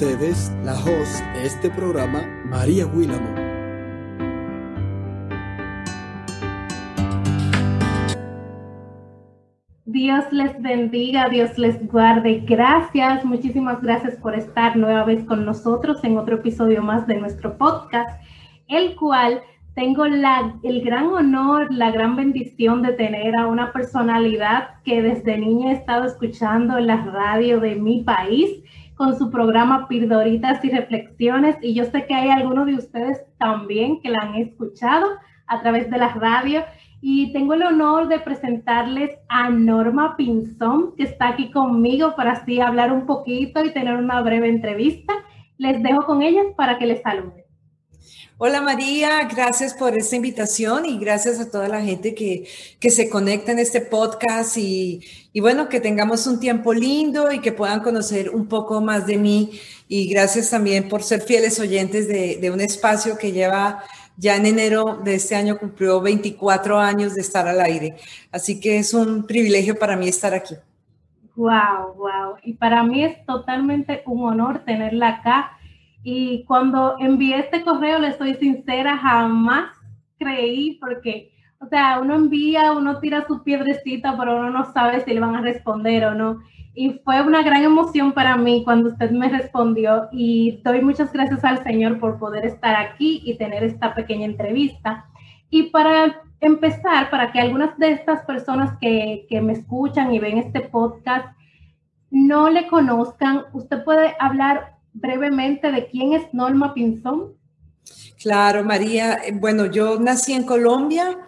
ustedes la host de este programa, María Willamo. Dios les bendiga, Dios les guarde. Gracias, muchísimas gracias por estar nueva vez con nosotros en otro episodio más de nuestro podcast, el cual tengo el gran honor, la gran bendición de tener a una personalidad que desde niña he estado escuchando en la radio de mi país con su programa Pildoritas y Reflexiones y yo sé que hay algunos de ustedes también que la han escuchado a través de la radio y tengo el honor de presentarles a Norma Pinzón que está aquí conmigo para así hablar un poquito y tener una breve entrevista. Les dejo con ella para que les salude. Hola María, gracias por esta invitación y gracias a toda la gente que, que se conecta en este podcast y, y, bueno, que tengamos un tiempo lindo y que puedan conocer un poco más de mí y gracias también por ser fieles oyentes de, de un espacio que lleva ya en enero de este año cumplió 24 años de estar al aire. Así que es un privilegio para mí estar aquí. Wow, wow. Y para mí es totalmente un honor tenerla acá y cuando envié este correo, le soy sincera, jamás creí porque, o sea, uno envía, uno tira su piedrecita, pero uno no sabe si le van a responder o no. Y fue una gran emoción para mí cuando usted me respondió y doy muchas gracias al Señor por poder estar aquí y tener esta pequeña entrevista. Y para empezar, para que algunas de estas personas que, que me escuchan y ven este podcast no le conozcan, usted puede hablar brevemente de quién es Norma Pinzón? Claro, María. Bueno, yo nací en Colombia,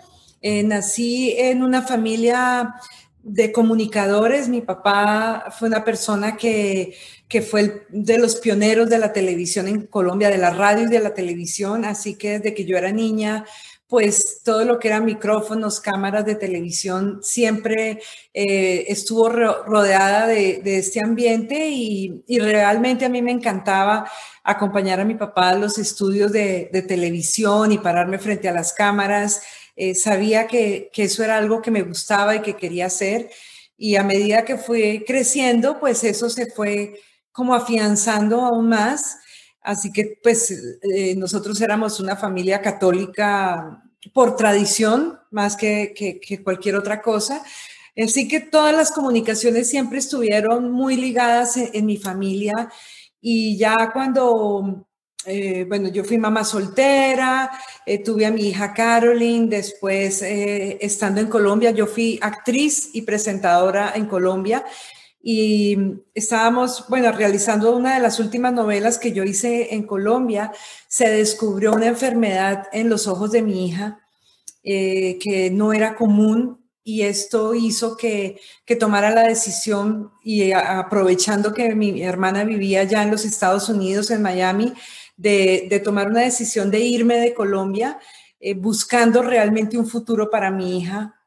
eh, nací en una familia de comunicadores. Mi papá fue una persona que, que fue de los pioneros de la televisión en Colombia, de la radio y de la televisión. Así que desde que yo era niña, pues todo lo que era micrófonos, cámaras de televisión, siempre eh, estuvo rodeada de, este ambiente y, realmente a mí me encantaba acompañar a mi papá a los estudios de, televisión y pararme frente a las cámaras. Eh, sabía que, que eso era algo que me gustaba y que quería hacer y a medida que fui creciendo, pues eso se fue como afianzando aún más Así que pues eh, nosotros éramos una familia católica por tradición más que, que, cualquier otra cosa. Así que todas las comunicaciones siempre estuvieron muy ligadas en, mi familia y ya cuando, eh, bueno, yo fui mamá soltera, eh, tuve a mi hija Caroline, después estando en Colombia, yo fui actriz y presentadora en Colombia y estábamos, bueno, realizando una de las últimas novelas que yo hice en Colombia, se descubrió una enfermedad en los ojos de mi hija eh, que no era común y esto hizo que, que tomara la decisión y aprovechando que mi hermana vivía ya en los Estados Unidos, en Miami, de, de tomar una decisión de irme de Colombia, eh, buscando realmente un futuro para mi hija,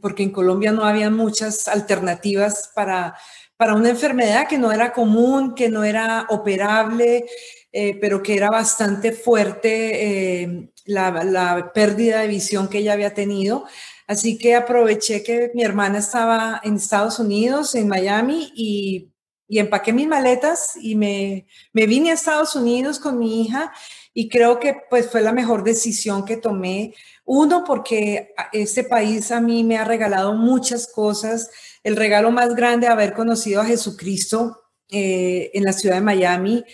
porque en Colombia no había muchas alternativas para, para una enfermedad que no era común, que no era operable, eh, pero que era bastante fuerte eh, la, pérdida de visión que ella había tenido. Así que aproveché que mi hermana estaba en Estados Unidos, en Miami, y, y empaqué mis maletas y me, me vine a Estados Unidos con mi hija y creo que pues fue la mejor decisión que tomé uno, porque este país a mí me ha regalado muchas cosas. El regalo más grande de haber conocido a Jesucristo eh, en la ciudad de Miami.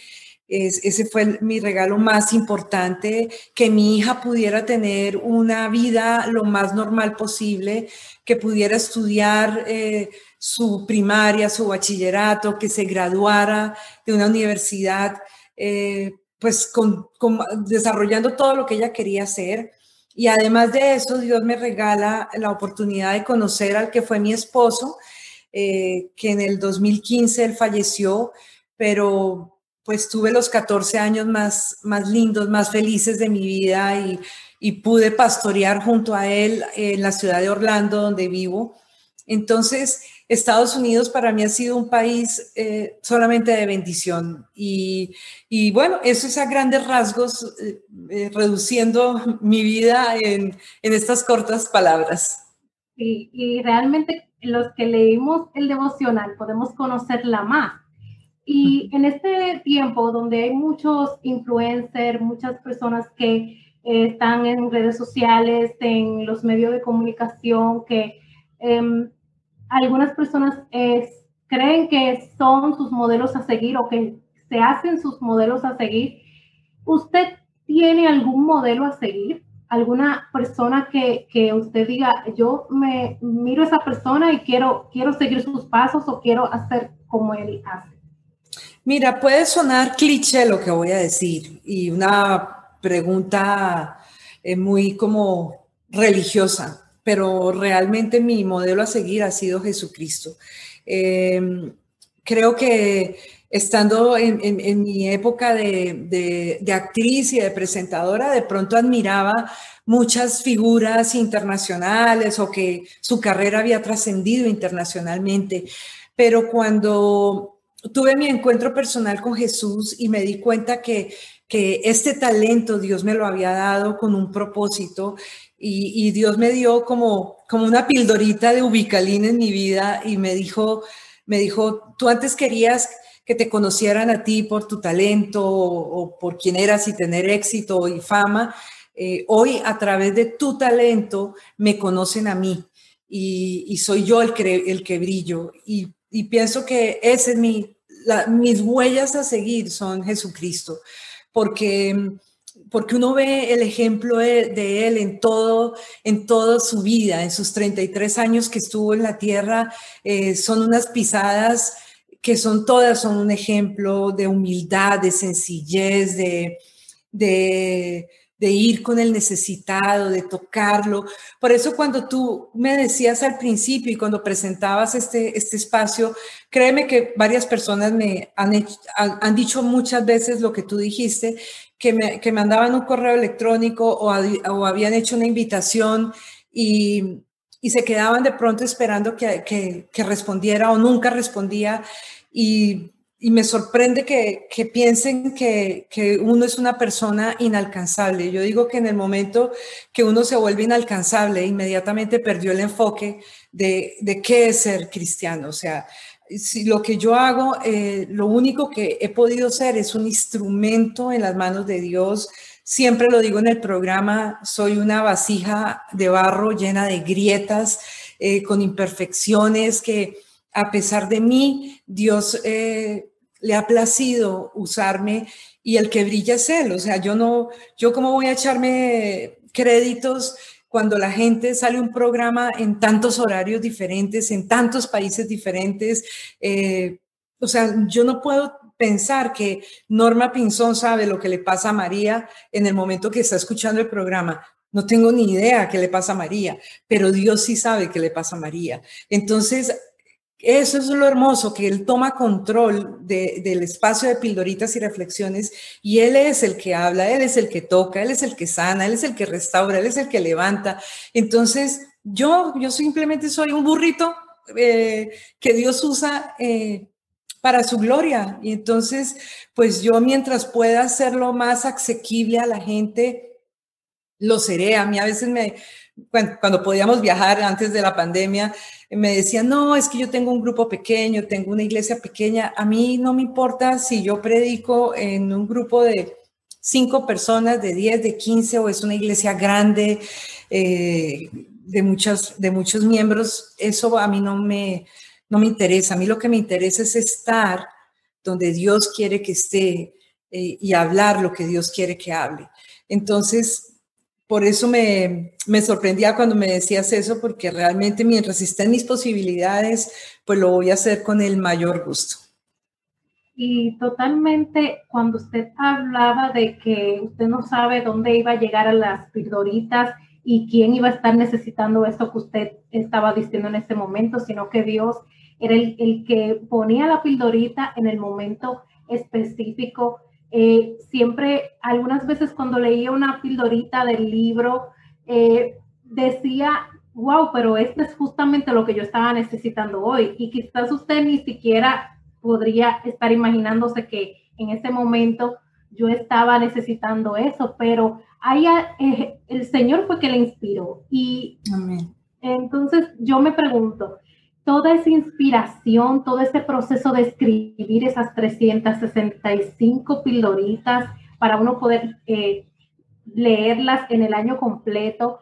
ese fue mi regalo más importante, que mi hija pudiera tener una vida lo más normal posible, que pudiera estudiar eh, su primaria, su bachillerato, que se graduara de una universidad, eh, pues desarrollando todo lo que ella quería hacer. Y además de eso, Dios me regala la oportunidad de conocer al que fue mi esposo, eh, que en el 2015 él falleció, pero pues tuve los 14 años más, más lindos, más felices de mi vida y, y pude pastorear junto a él en la ciudad de Orlando, donde vivo. Entonces, Estados Unidos para mí ha sido un país eh, solamente de bendición. Y, y, bueno, eso es a grandes rasgos, eh, eh, reduciendo mi vida en, en, estas cortas palabras. y realmente los que leímos el devocional podemos conocerla más. Y en este tiempo donde hay muchos influencers, muchas personas que eh, están en redes sociales, en los medios de comunicación, que em, algunas personas eh, creen que son sus modelos a seguir o que se hacen sus modelos a seguir. ¿Usted tiene algún modelo a seguir? ¿Alguna persona que, que usted diga, yo me miro a esa persona y quiero, quiero seguir sus pasos o quiero hacer como él hace? Mira, puede sonar cliché lo que voy a decir y una pregunta eh, muy como religiosa, pero realmente mi modelo a seguir ha sido Jesucristo. Em, creo que estando en, mi época de, actriz y de presentadora, de pronto admiraba muchas figuras internacionales o que su carrera había trascendido internacionalmente. Pero cuando tuve mi encuentro personal con Jesús y me di cuenta que este talento Dios me lo había dado con un propósito y, Dios me dio como, como una pildorita de ubicalina en mi vida y me dijo, me dijo, tú antes querías que te conocieran a ti por tu talento o, por quién eras y tener éxito y fama. Eh, hoy a través de tu talento me conocen a mí y, soy yo el que, el que brillo. Y, pienso que ese es mi, mis huellas a seguir son Jesucristo, porque porque uno ve el ejemplo de, él en todo, en toda su vida, en sus 33 años que estuvo en la tierra, eh, son unas pisadas que son todas, son un ejemplo de humildad, de sencillez, de, de, ir con el necesitado, de tocarlo. Por eso cuando tú me decías al principio y cuando presentabas este, este espacio, créeme que varias personas me han, han, dicho muchas veces lo que tú dijiste, que me, que mandaban un correo electrónico o, o habían hecho una invitación y, y se quedaban de pronto esperando que, que, respondiera o nunca respondía. Y, y me sorprende que, que piensen que, que, uno es una persona inalcanzable. Yo digo que en el momento que uno se vuelve inalcanzable, inmediatamente perdió el enfoque de, de qué es ser cristiano. O sea, si lo que yo hago, eh, lo único que he podido ser es un instrumento en las manos de Dios Siempre lo digo en el programa, soy una vasija de barro llena de grietas, eh, con imperfecciones que a pesar de mí, Dios eh, le ha placido usarme y el que brilla es Él. O sea, yo no, yo cómo voy a echarme créditos cuando la gente sale un programa en tantos horarios diferentes, en tantos países diferentes. Eh, o sea, yo no puedo pensar que Norma Pinzón sabe lo que le pasa a María en el momento que está escuchando el programa. No tengo ni idea qué le pasa a María, pero Dios sí sabe qué le pasa a María. Entonces, eso es lo hermoso, que Él toma control del espacio de pildoritas y reflexiones y Él es el que habla, Él es el que toca, Él es el que sana, Él es el que restaura, Él es el que levanta. Entonces, yo, yo simplemente soy un burrito eh, que Dios usa eh, para su gloria. Y entonces, pues yo mientras pueda hacerlo más asequible a la gente, lo seré. A mí a veces me, cuando, podíamos viajar antes de la pandemia, me decían, no, es que yo tengo un grupo pequeño, tengo una iglesia pequeña. A mí no me importa si yo predico en un grupo de cinco personas, de diez, de quince, o es una iglesia grande, eh, de, muchos, de muchos miembros. Eso a mí no me, no me interesa. A mí lo que me interesa es estar donde Dios quiere que esté eh, y hablar lo que Dios quiere que hable. Entonces, por eso me, me, sorprendía cuando me decías eso, porque realmente mientras estén mis posibilidades, pues lo voy a hacer con el mayor gusto. Y totalmente, cuando usted hablaba de que usted no sabe dónde iba a llegar a las pildoritas y quién iba a estar necesitando esto que usted estaba diciendo en ese momento, sino que Dios era el, que ponía la pildorita en el momento específico. Eh, siempre, algunas veces cuando leía una pildorita del libro, eh, decía, wow, pero esto es justamente lo que yo estaba necesitando hoy. Y quizás usted ni siquiera podría estar imaginándose que en ese momento yo estaba necesitando eso, pero ahí eh, el Señor fue que le inspiró. Y entonces yo me pregunto, toda esa inspiración, todo ese proceso de escribir esas 365 pildoritas para uno poder eh, leerlas en el año completo.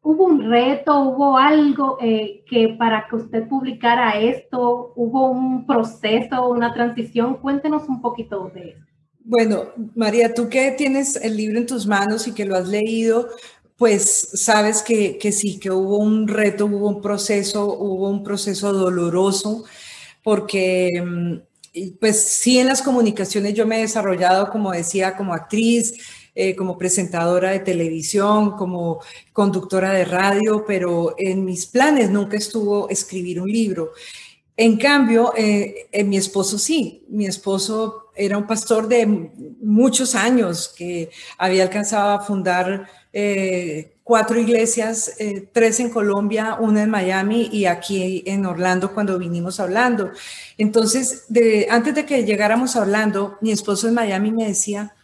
¿Hubo un reto, hubo algo eh, que para que usted publicara esto, hubo un proceso, una transición? Cuéntenos un poquito de eso. Bueno, María, tú que tienes el libro en tus manos y que lo has leído, pues sabes que, que, sí, que hubo un reto, hubo un proceso, hubo un proceso doloroso, porque mm, pues sí en las comunicaciones yo me he desarrollado, como decía, como actriz, eh, como presentadora de televisión, como conductora de radio, pero en mis planes nunca estuvo escribir un libro. En cambio, eh, en mi esposo sí, mi esposo era un pastor de muchos años que había alcanzado a fundar eh, cuatro iglesias, eh, tres en Colombia, una en Miami y aquí en Orlando cuando vinimos hablando. Entonces, antes de que llegáramos a Orlando, mi esposo en Miami me decía,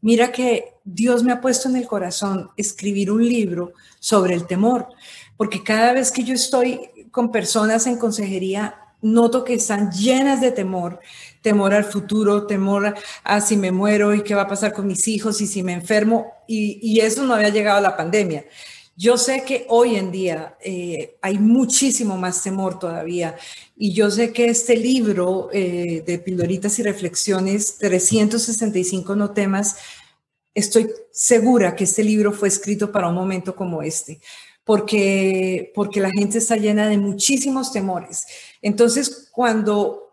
mira que Dios me ha puesto en el corazón escribir un libro sobre el temor, porque cada vez que yo estoy con personas en consejería, noto que están llenas de temor, temor al futuro, temor a si me muero y qué va a pasar con mis hijos y si me enfermo, y, eso no había llegado a la pandemia. Yo sé que hoy en día eh, hay muchísimo más temor todavía y yo sé que este libro eh, de pildoritas y reflexiones, 365 no temas, estoy segura que este libro fue escrito para un momento como este, porque, porque la gente está llena de muchísimos temores. Entonces, cuando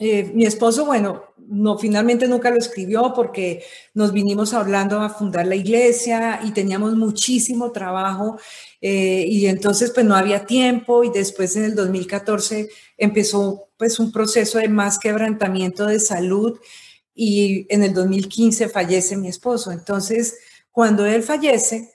eh, mi esposo, bueno, no, finalmente nunca lo escribió porque nos vinimos hablando a fundar la iglesia y teníamos muchísimo trabajo eh, y entonces pues no había tiempo y después en el 2014 empezó pues un proceso de más quebrantamiento de salud y en el 2015 fallece mi esposo. Entonces, cuando él fallece,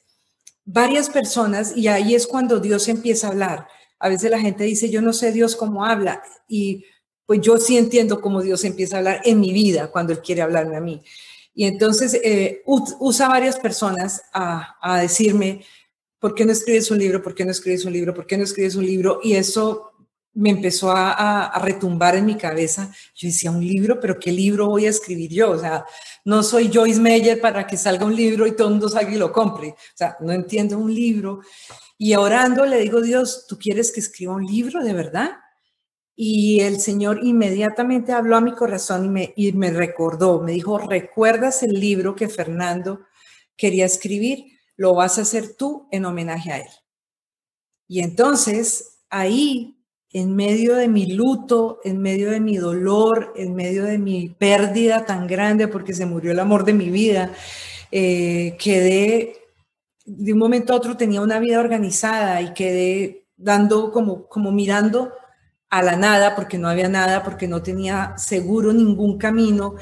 varias personas, y ahí es cuando Dios empieza a hablar. A veces la gente dice, yo no sé Dios cómo habla, y pues yo sí entiendo cómo Dios empieza a hablar en mi vida cuando Él quiere hablarme a mí. Y entonces eh, usa varias personas a, a decirme, ¿por qué no escribes un libro? ¿Por qué no escribes un libro? ¿Por qué no escribes un libro? Y eso me empezó a, retumbar en mi cabeza. Yo decía, un libro, pero ¿qué libro voy a escribir yo? O sea, no soy Joyce Meyer para que salga un libro y todo el mundo salga y lo compre. O sea, no entiendo un libro. Y orando le digo, Dios, ¿tú quieres que escriba un libro de verdad? Y el Señor inmediatamente habló a mi corazón y me, y me recordó, me dijo, ¿recuerdas el libro que Fernando quería escribir? Lo vas a hacer tú en homenaje a él. Y entonces ahí en medio de mi luto, en medio de mi dolor, en medio de mi pérdida tan grande porque se murió el amor de mi vida, eh, quedé, de un momento a otro tenía una vida organizada y quedé dando como, como mirando a la nada porque no había nada, porque no tenía seguro ningún camino.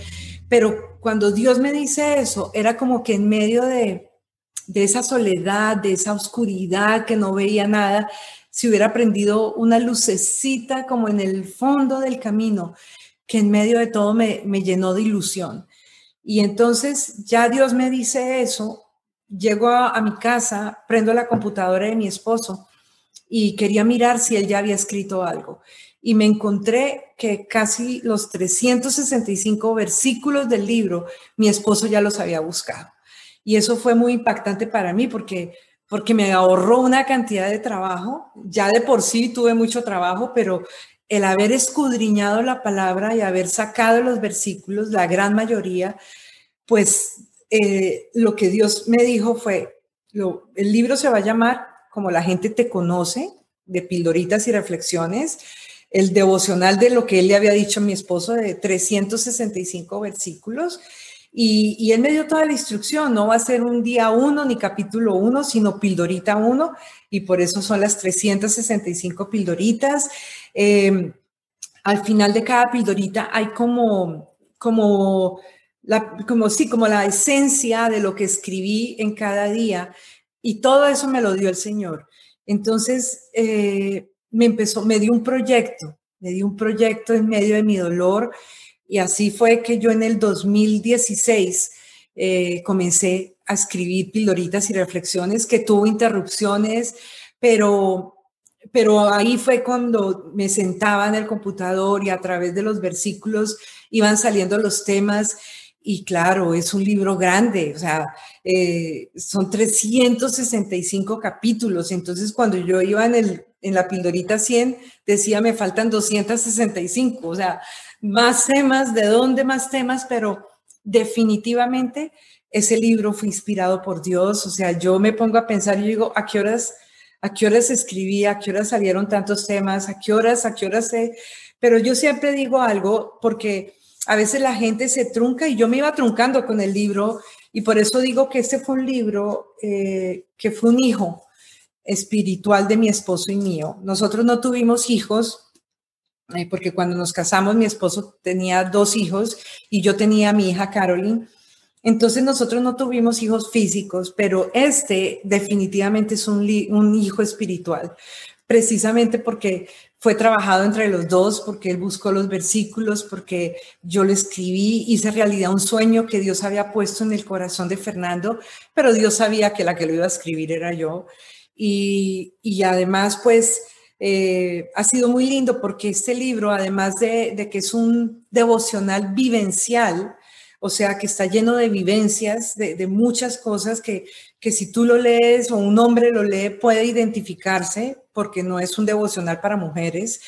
Pero cuando Dios me dice eso, era como que en medio de, de esa soledad, de esa oscuridad que no veía nada, si hubiera prendido una lucecita como en el fondo del camino, que en medio de todo me, llenó de ilusión. Y entonces ya Dios me dice eso, llego a, mi casa, prendo la computadora de mi esposo y quería mirar si él ya había escrito algo. Y me encontré que casi los 365 versículos del libro, mi esposo ya los había buscado. Y eso fue muy impactante para mí porque porque me ahorró una cantidad de trabajo. Ya de por sí tuve mucho trabajo, pero el haber escudriñado la palabra y haber sacado los versículos, la gran mayoría, pues eh, lo que Dios me dijo fue, lo, el libro se va a llamar Como la gente te conoce, de pildoritas y reflexiones, el devocional de lo que él le había dicho a mi esposo de 365 versículos y, él me dio toda la instrucción, no va a ser un día uno ni capítulo uno, sino pildorita uno, y por eso son las 365 pildoritas. Em, al final de cada pildorita hay como, como, la, como, sí, como la esencia de lo que escribí en cada día, y todo eso me lo dio el Señor. Entonces, eh, me empezó, me dio un proyecto, me dio un proyecto en medio de mi dolor y así fue que yo en el 2016 eh, comencé a escribir pildoritas y reflexiones que tuvo interrupciones, pero pero ahí fue cuando me sentaba en el computador y a través de los versículos iban saliendo los temas. Y claro, es un libro grande, o sea, eh, son 365 capítulos. Entonces, cuando yo iba en, el, en la pildorita 100, decía, me faltan 265, o sea, más temas, ¿de dónde más temas? Pero definitivamente ese libro fue inspirado por Dios. O sea, yo me pongo a pensar y digo, ¿a qué horas a qué horas escribí, a qué horas salieron tantos temas, a qué horas, a qué horas sé. Pero yo siempre digo algo porque a veces la gente se trunca y yo me iba truncando con el libro y por eso digo que este fue un libro eh, que fue un hijo espiritual de mi esposo y mío. Nosotros no tuvimos hijos eh, porque cuando nos casamos mi esposo tenía dos hijos y yo tenía mi hija Caroline entonces nosotros no tuvimos hijos físicos, pero este definitivamente es un, hijo espiritual, precisamente porque fue trabajado entre los dos, porque él buscó los versículos, porque yo lo escribí, hice realidad un sueño que Dios había puesto en el corazón de Fernando, pero Dios sabía que la que lo iba a escribir era yo. Y, además, pues, eh, ha sido muy lindo porque este libro, además de, de que es un devocional vivencial, o sea, que está lleno de vivencias, de, muchas cosas que, que si tú lo lees o un hombre lo lee puede identificarse, porque no es un devocional para mujeres,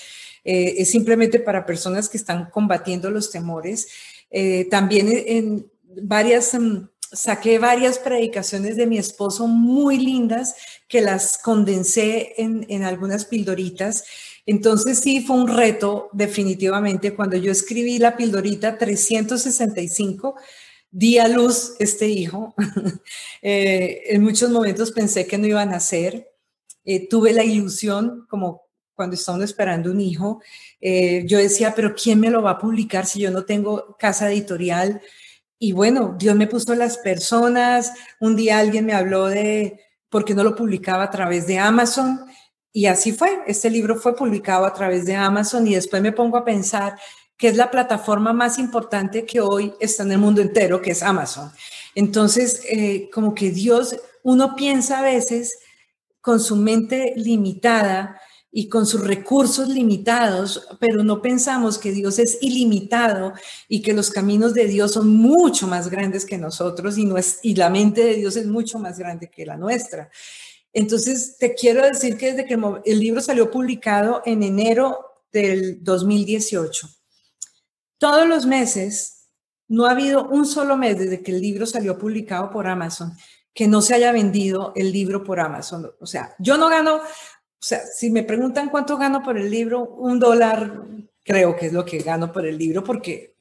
eh, es simplemente para personas que están combatiendo los temores. Eh, también en varias, mm, saqué varias predicaciones de mi esposo muy lindas que las condensé en, en algunas pildoritas entonces sí fue un reto definitivamente cuando yo escribí la pildorita 365, di a luz este hijo. Eh, en muchos momentos pensé que no iban a nacer. Eh, tuve la ilusión, como cuando está esperando un hijo, eh, yo decía, pero ¿quién me lo va a publicar si yo no tengo casa editorial? Y bueno, Dios me puso las personas. Un día alguien me habló de por qué no lo publicaba a través de Amazon y así fue, este libro fue publicado a través de Amazon y después me pongo a pensar que es la plataforma más importante que hoy está en el mundo entero, que es Amazon. Entonces, eh, como que Dios, uno piensa a veces con su mente limitada y con sus recursos limitados, pero no pensamos que Dios es ilimitado y que los caminos de Dios son mucho más grandes que nosotros y, no es, y la mente de Dios es mucho más grande que la nuestra. Entonces, te quiero decir que desde que el libro salió publicado en enero del 2018, todos los meses, no ha habido un solo mes desde que el libro salió publicado por Amazon que no se haya vendido el libro por Amazon. O sea, yo no gano, o sea, si me preguntan cuánto gano por el libro, un dólar creo que es lo que gano por el libro porque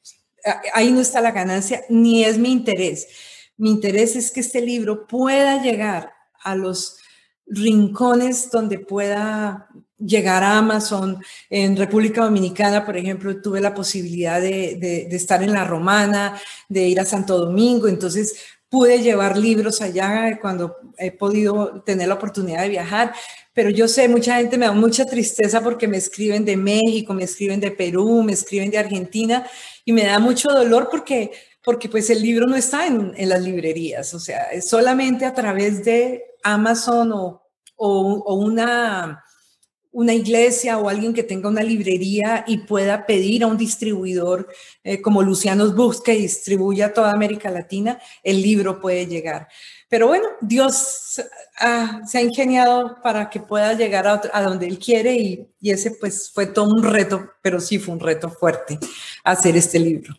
ahí no está la ganancia, ni es mi interés. Mi interés es que este libro pueda llegar a los rincones donde pueda llegar a Amazon. En República Dominicana, por ejemplo, tuve la posibilidad de, estar en la Romana, de ir a Santo Domingo, entonces pude llevar libros allá cuando he podido tener la oportunidad de viajar. Pero yo sé, mucha gente me da mucha tristeza porque me escriben de México, me escriben de Perú, me escriben de Argentina y me da mucho dolor porque porque pues el libro no está en, las librerías, o sea, solamente a través de Amazon o, una, iglesia o alguien que tenga una librería y pueda pedir a un distribuidor eh, como Lucianos Books que distribuya toda América Latina, el libro puede llegar. Pero bueno, Dios se ha ingeniado para que pueda llegar a, donde Él quiere y, y, ese pues fue todo un reto, pero sí fue un reto fuerte hacer este libro.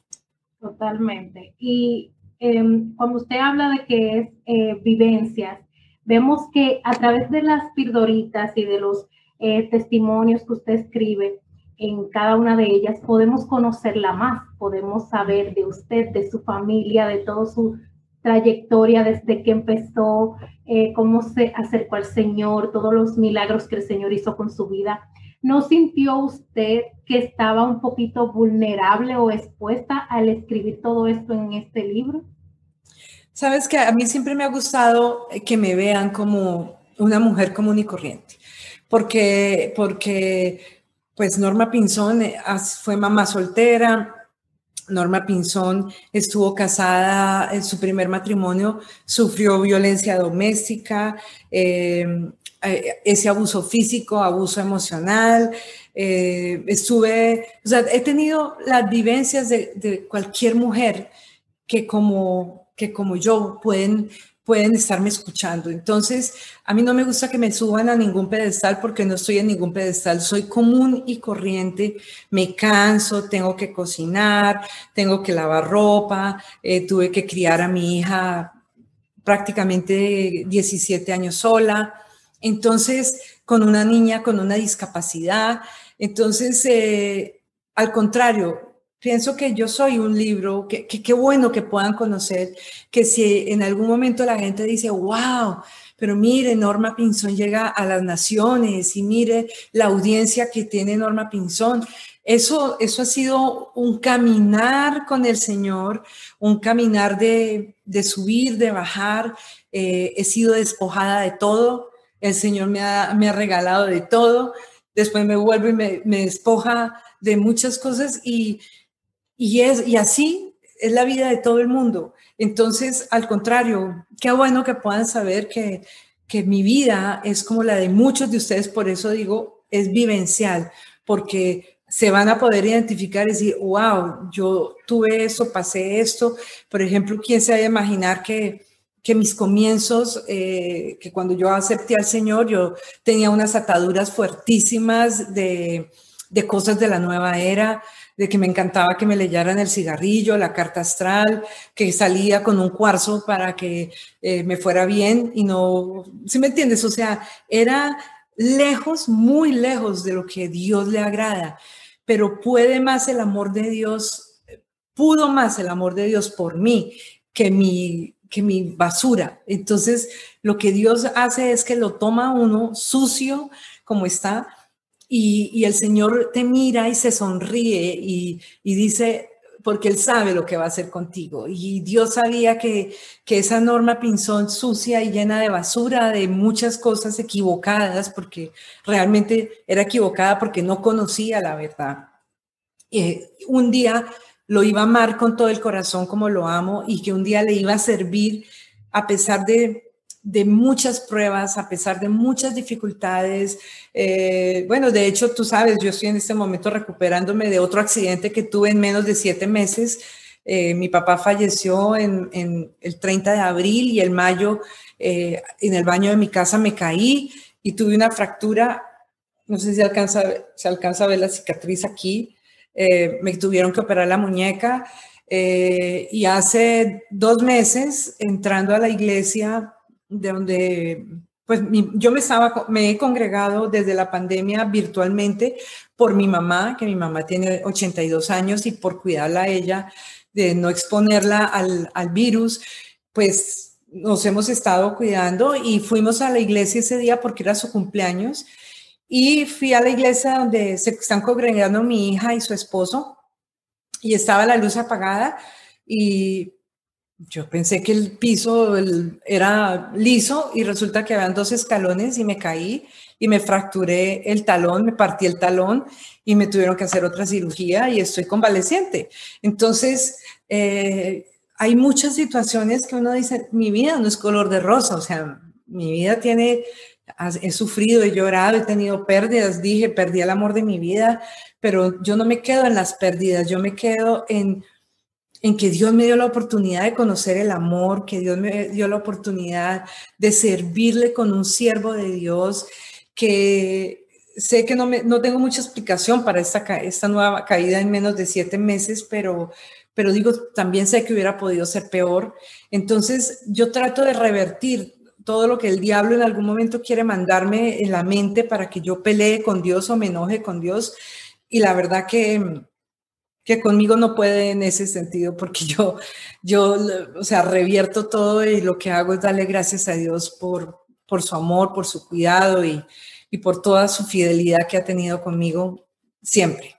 Totalmente. Y em, cuando usted habla de que es eh, vivencias, vemos que a través de las pildoritas y de los eh, testimonios que usted escribe en cada una de ellas, podemos conocerla más, podemos saber de usted, de su familia, de toda su trayectoria desde que empezó, eh, cómo se acercó al Señor, todos los milagros que el Señor hizo con su vida. ¿No sintió usted que estaba un poquito vulnerable o expuesta al escribir todo esto en este libro? Sabes que a mí siempre me ha gustado que me vean como una mujer común y corriente, porque, porque pues Norma Pinzón eh, fue mamá soltera, Norma Pinzón estuvo casada en su primer matrimonio, sufrió violencia doméstica, eh, eh, ese abuso físico, abuso emocional. Eh, estuve, o sea, he tenido las vivencias de, de, cualquier mujer que como, que como yo pueden, pueden estarme escuchando. Entonces, a mí no me gusta que me suban a ningún pedestal porque no estoy en ningún pedestal. Soy común y corriente, me canso, tengo que cocinar, tengo que lavar ropa, eh, tuve que criar a mi hija prácticamente 17 años sola. Entonces, con una niña con una discapacidad. Entonces, eh, al contrario, pienso que yo soy un libro, que qué bueno que puedan conocer, que si en algún momento la gente dice, wow, pero mire, Norma Pinzón llega a las naciones y mire la audiencia que tiene Norma Pinzón. Eso, eso ha sido un caminar con el Señor, un caminar de, de subir, de bajar. Eh, he sido despojada de todo, el Señor me ha, me ha regalado de todo, después me vuelve y me, me despoja de muchas cosas y, y, es, y así es la vida de todo el mundo. Entonces, al contrario, qué bueno que puedan saber que, que mi vida es como la de muchos de ustedes, por eso digo, es vivencial, porque se van a poder identificar y decir, wow, yo tuve eso, pasé esto. Por ejemplo, ¿quién se va a imaginar que, que mis comienzos, eh, que cuando yo acepté al Señor, yo tenía unas ataduras fuertísimas de, de cosas de la nueva era, de que me encantaba que me leyeran el cigarrillo, la carta astral, que salía con un cuarzo para que eh, me fuera bien y no, ¿sí me entiendes? O sea, era lejos, muy lejos de lo que Dios le agrada, pero puede más el amor de Dios, pudo más el amor de Dios por mí que mi que mi basura. Entonces, lo que Dios hace es que lo toma uno sucio como está y, el Señor te mira y se sonríe y, dice, porque Él sabe lo que va a hacer contigo. Y Dios sabía que, que esa norma pinzón sucia y llena de basura, de muchas cosas equivocadas, porque realmente era equivocada porque no conocía la verdad. Eh, un día lo iba a amar con todo el corazón como lo amo y que un día le iba a servir a pesar de, muchas pruebas, a pesar de muchas dificultades. Eh, bueno, de hecho, tú sabes, yo estoy en este momento recuperándome de otro accidente que tuve en menos de siete meses. Eh, mi papá falleció en, el 30 de abril y el mayo eh, en el baño de mi casa me caí y tuve una fractura. No sé si alcanza, se alcanza a ver la cicatriz aquí. Eh, me tuvieron que operar la muñeca eh, y hace dos meses entrando a la iglesia de donde pues yo me estaba me he congregado desde la pandemia virtualmente por mi mamá, que mi mamá tiene 82 años y por cuidarla a ella de no exponerla al, al virus, pues nos hemos estado cuidando y fuimos a la iglesia ese día porque era su cumpleaños y fui a la iglesia donde se están congregando mi hija y su esposo y estaba la luz apagada y yo pensé que el piso era liso y resulta que habían dos escalones y me caí y me fracturé el talón, me partí el talón y me tuvieron que hacer otra cirugía y estoy convaleciente. Entonces, eh, hay muchas situaciones que uno dice, mi vida no es color de rosa, o sea, mi vida tiene he sufrido, he llorado, he tenido pérdidas, dije, perdí el amor de mi vida, pero yo no me quedo en las pérdidas, yo me quedo en, en que Dios me dio la oportunidad de conocer el amor, que Dios me dio la oportunidad de servirle con un siervo de Dios, que sé que no, me, no tengo mucha explicación para esta, esta nueva caída en menos de siete meses, pero, pero digo, también sé que hubiera podido ser peor. Entonces, yo trato de revertir todo lo que el diablo en algún momento quiere mandarme en la mente para que yo pelee con Dios o me enoje con Dios. Y la verdad que, que conmigo no puede en ese sentido, porque yo, yo, o sea, revierto todo y lo que hago es darle gracias a Dios por, por su amor, por su cuidado y, y por toda su fidelidad que ha tenido conmigo siempre.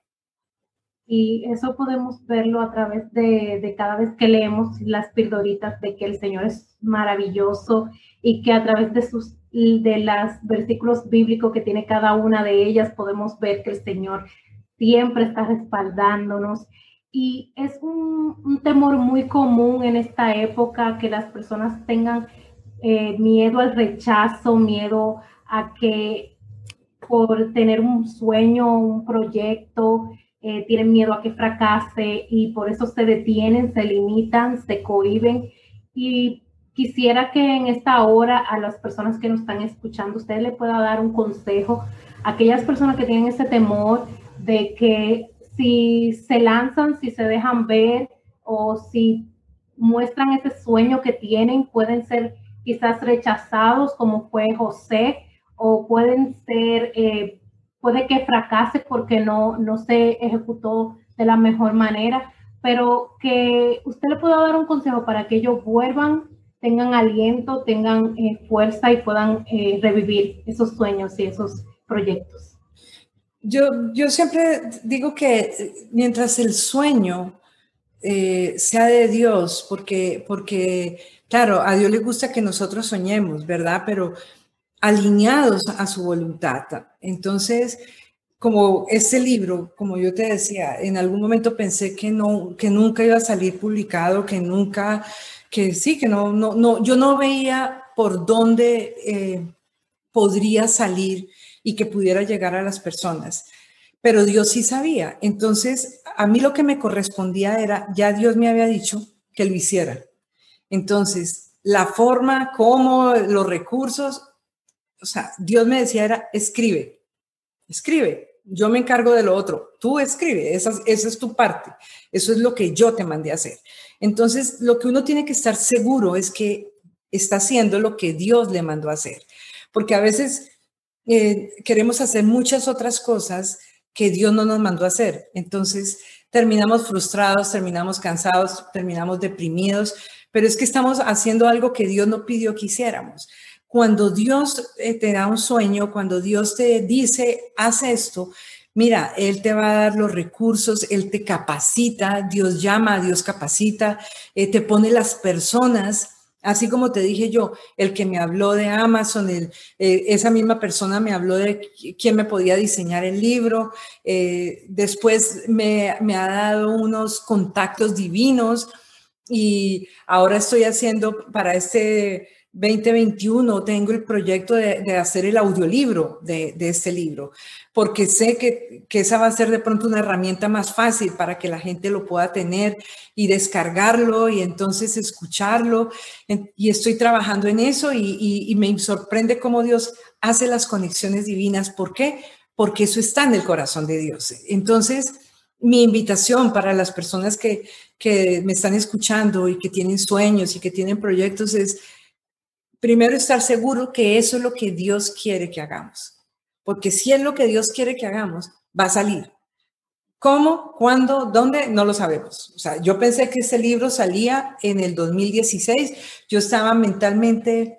Y eso podemos verlo a través de, de, cada vez que leemos las pildoritas de que el Señor es maravilloso y que a través de sus de los versículos bíblicos que tiene cada una de ellas podemos ver que el Señor siempre está respaldándonos. Y es un, un temor muy común en esta época que las personas tengan eh, miedo al rechazo, miedo a que por tener un sueño, un proyecto, eh, tienen miedo a que fracase y por eso se detienen, se limitan, se cohiben. Y quisiera que en esta hora a las personas que nos están escuchando, usted le pueda dar un consejo a aquellas personas que tienen ese temor de que si se lanzan, si se dejan ver o si muestran ese sueño que tienen, pueden ser quizás rechazados como fue José o pueden ser, eh, puede que fracase porque no, no se ejecutó de la mejor manera, pero que usted le pueda dar un consejo para que ellos vuelvan, tengan aliento, tengan eh, fuerza y puedan eh, revivir esos sueños y esos proyectos. Yo, yo siempre digo que mientras el sueño sea de Dios, porque, porque, claro, a Dios le gusta que nosotros soñemos, ¿verdad? Pero alineados a su voluntad. Entonces, como este libro, como yo te decía, en algún momento pensé que no, que nunca iba a salir publicado, que nunca, que sí, que no, no, no yo no veía por dónde eh, podría salir y que pudiera llegar a las personas. Pero Dios sí sabía. Entonces, a mí lo que me correspondía era, ya Dios me había dicho que lo hiciera. Entonces, la forma, cómo, los recursos, o sea, Dios me decía era, escribe, escribe, yo me encargo de lo otro, tú escribe, esa, es tu parte, eso es lo que yo te mandé a hacer. Entonces, lo que uno tiene que estar seguro es que está haciendo lo que Dios le mandó a hacer, porque a veces eh, queremos hacer muchas otras cosas que Dios no nos mandó a hacer. Entonces, terminamos frustrados, terminamos cansados, terminamos deprimidos, pero es que estamos haciendo algo que Dios no pidió que hiciéramos. Cuando Dios eh, te da un sueño, cuando Dios te dice, haz esto, mira, Él te va a dar los recursos, Él te capacita, Dios llama, Dios capacita, eh, te pone las personas. Así como te dije yo, el que me habló de Amazon, el, eh, esa misma persona me habló de quién me podía diseñar el libro. después me, me, ha dado unos contactos divinos y ahora estoy haciendo para este 2021 tengo el proyecto de, hacer el audiolibro de, este libro, porque sé que, que, esa va a ser de pronto una herramienta más fácil para que la gente lo pueda tener y descargarlo y entonces escucharlo. Y estoy trabajando en eso y, y me sorprende cómo Dios hace las conexiones divinas. ¿Por qué? Porque eso está en el corazón de Dios. Entonces, mi invitación para las personas que, que me están escuchando y que tienen sueños y que tienen proyectos es primero estar seguro que eso es lo que Dios quiere que hagamos. Porque si es lo que Dios quiere que hagamos, va a salir. ¿Cómo? ¿Cuándo? ¿Dónde? No lo sabemos. O sea, yo pensé que ese libro salía en el 2016. Yo estaba mentalmente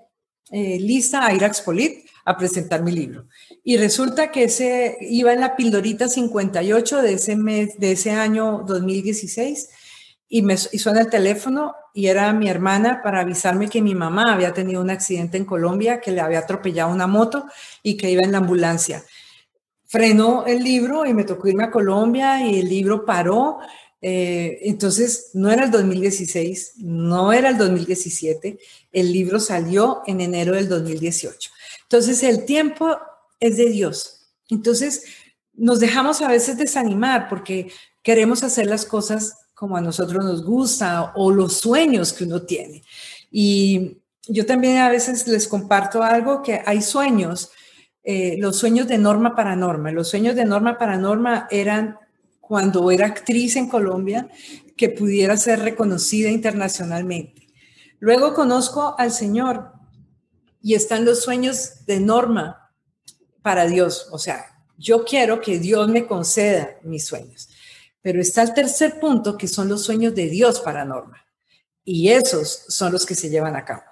eh, lista a ir a Expolit a presentar mi libro. Y resulta que ese iba en la pildorita 58 de ese mes, de ese año 2016 y me y suena el teléfono y era mi hermana para avisarme que mi mamá había tenido un accidente en Colombia, que le había atropellado una moto y que iba en la ambulancia. Frenó el libro y me tocó irme a Colombia y el libro paró. Eh, entonces, no era el 2016, no era el 2017, el libro salió en enero del 2018. Entonces, el tiempo es de Dios. Entonces, nos dejamos a veces desanimar porque queremos hacer las cosas como a nosotros nos gusta o los sueños que uno tiene. Y yo también a veces les comparto algo que hay sueños, eh, los sueños de Norma para Norma. Los sueños de Norma para Norma eran cuando era actriz en Colombia, que pudiera ser reconocida internacionalmente. Luego conozco al Señor y están los sueños de Norma para Dios. O sea, yo quiero que Dios me conceda mis sueños. Pero está el tercer punto, que son los sueños de Dios para Norma. Y esos son los que se llevan a cabo.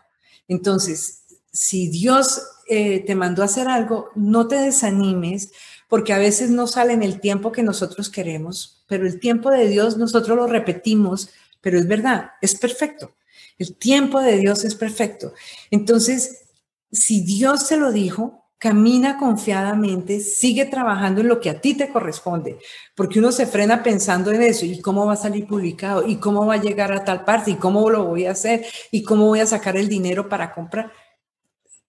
Entonces, si Dios eh, te mandó a hacer algo, no te desanimes, porque a veces no sale en el tiempo que nosotros queremos, pero el tiempo de Dios nosotros lo repetimos, pero es verdad, es perfecto. El tiempo de Dios es perfecto. Entonces, si Dios te lo dijo, camina confiadamente, sigue trabajando en lo que a ti te corresponde, porque uno se frena pensando en eso, y cómo va a salir publicado, y cómo va a llegar a tal parte, y cómo lo voy a hacer, y cómo voy a sacar el dinero para comprar.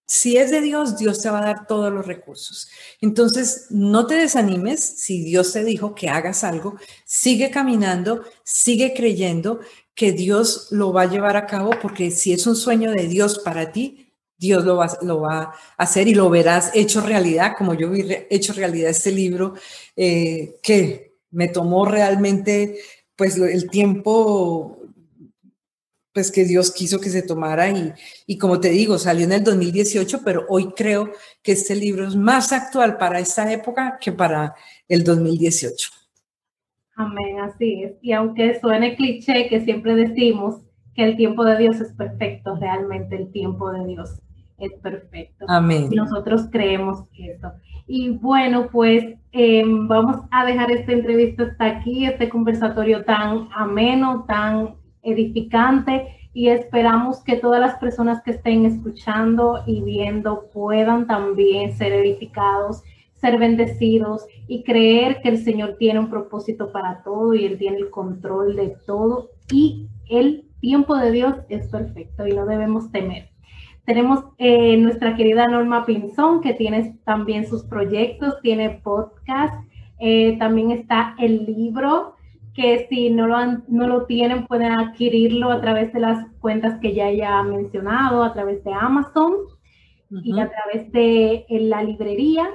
si es de Dios, Dios te va a dar todos los recursos. Entonces, no te desanimes si Dios te dijo que hagas algo, sigue caminando, sigue creyendo que Dios lo va a llevar a cabo, porque si es un sueño de Dios para ti, Dios lo va, lo va a hacer y lo verás hecho realidad, como yo vi hecho realidad este libro, eh, que me tomó realmente pues el tiempo pues que Dios quiso que se tomara y, y como te digo, salió en el 2018, pero hoy creo que este libro es más actual para esta época que para el 2018. Amén, así es. Y aunque suene cliché que siempre decimos que el tiempo de Dios es perfecto, realmente el tiempo de Dios es perfecto. Amén. Y nosotros creemos eso. Y bueno, pues em, vamos a dejar esta entrevista hasta aquí, este conversatorio tan ameno, tan edificante y esperamos que todas las personas que estén escuchando y viendo puedan también ser edificados, ser bendecidos y creer que el Señor tiene un propósito para todo y Él tiene el control de todo y el tiempo de Dios es perfecto y no debemos temer. Tenemos eh, nuestra querida Norma Pinzón, que tiene también sus proyectos, tiene podcast, eh, también está el libro que si no lo, no lo tienen pueden adquirirlo a través de las cuentas que ya haya mencionado, a través de Amazon y a través de la librería.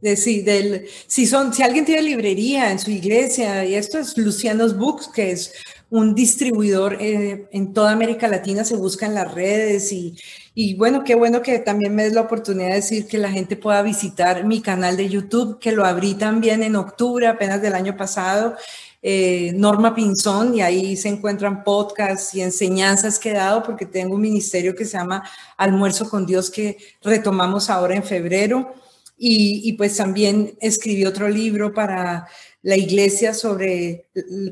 De, sí, del, si, son, si alguien tiene librería en su iglesia, y esto es Luciano's Books, que es un distribuidor eh, en toda América Latina, se busca en las redes y, y bueno, qué bueno que también me des la oportunidad de decir que la gente pueda visitar mi canal de YouTube, que lo abrí también en octubre apenas del año pasado eh, Norma Pinzón y ahí se encuentran podcasts y enseñanzas que he dado porque tengo un ministerio que se llama Almuerzo con Dios que retomamos ahora en febrero. Y, pues también escribí otro libro para la iglesia sobre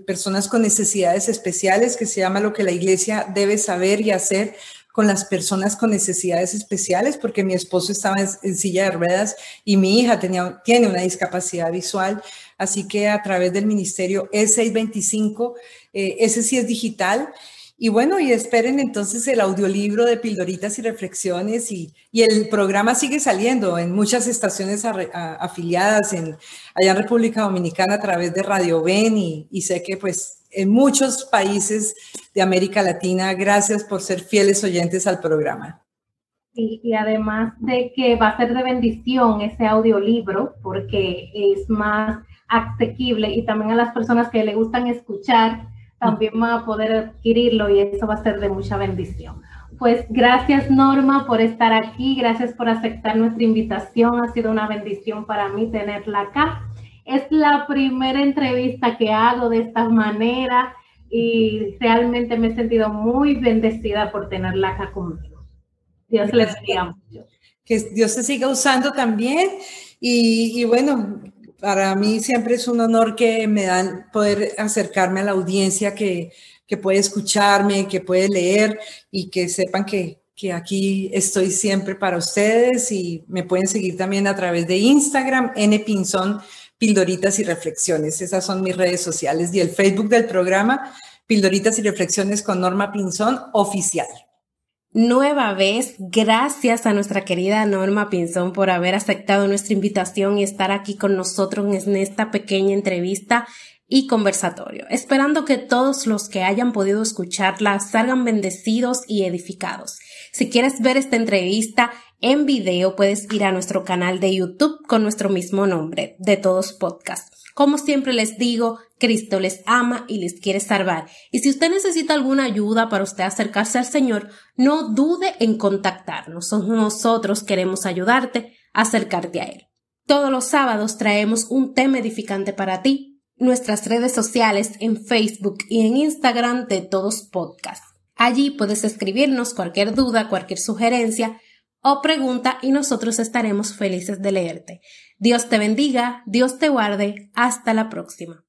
personas con necesidades especiales que se llama Lo que la iglesia debe saber y hacer con las personas con necesidades especiales, porque mi esposo estaba en, silla de ruedas y mi hija tenía, tiene una discapacidad visual. Así que a través del ministerio E625, eh, ese sí es digital. Y bueno, y esperen entonces el audiolibro de Pildoritas y Reflexiones y, el programa sigue saliendo en muchas estaciones afiliadas en, allá en República Dominicana a través de Radio Ben y, y sé que pues en muchos países de América Latina. Gracias por ser fieles oyentes al programa. y además de que va a ser de bendición ese audiolibro, porque es más asequible y también a las personas que le gustan escuchar también van a poder adquirirlo y eso va a ser de mucha bendición. Pues gracias Norma por estar aquí, gracias por aceptar nuestra invitación, ha sido una bendición para mí tenerla acá. Es la primera entrevista que hago de esta manera y realmente me he sentido muy bendecida por tenerla acá conmigo. Dios le bendiga mucho. Que Dios se siga usando también y, y bueno, para mí siempre es un honor que me dan poder acercarme a la audiencia que, que puede escucharme, que puede leer y que sepan que, que aquí estoy siempre para ustedes y me pueden seguir también a través de Instagram, npinzón Pildoritas y Reflexiones. Esas son mis redes sociales y el Facebook del programa, Pildoritas y Reflexiones con Norma Pinzón, oficial. Nueva vez, gracias a nuestra querida Norma Pinzón por haber aceptado nuestra invitación y estar aquí con nosotros en esta pequeña entrevista y conversatorio, esperando que todos los que hayan podido escucharla salgan bendecidos y edificados. Si quieres ver esta entrevista en video, puedes ir a nuestro canal de YouTube con nuestro mismo nombre, de todos podcast. Como siempre les digo, Cristo les ama y les quiere salvar. Y si usted necesita alguna ayuda para usted acercarse al Señor, no dude en contactarnos. Nosotros queremos ayudarte a acercarte a Él. Todos los sábados traemos un tema edificante para ti nuestras redes sociales en Facebook y en Instagram de Todos Podcast. Allí puedes escribirnos cualquier duda, cualquier sugerencia o pregunta y nosotros estaremos felices de leerte. Dios te bendiga, Dios te guarde, hasta la próxima.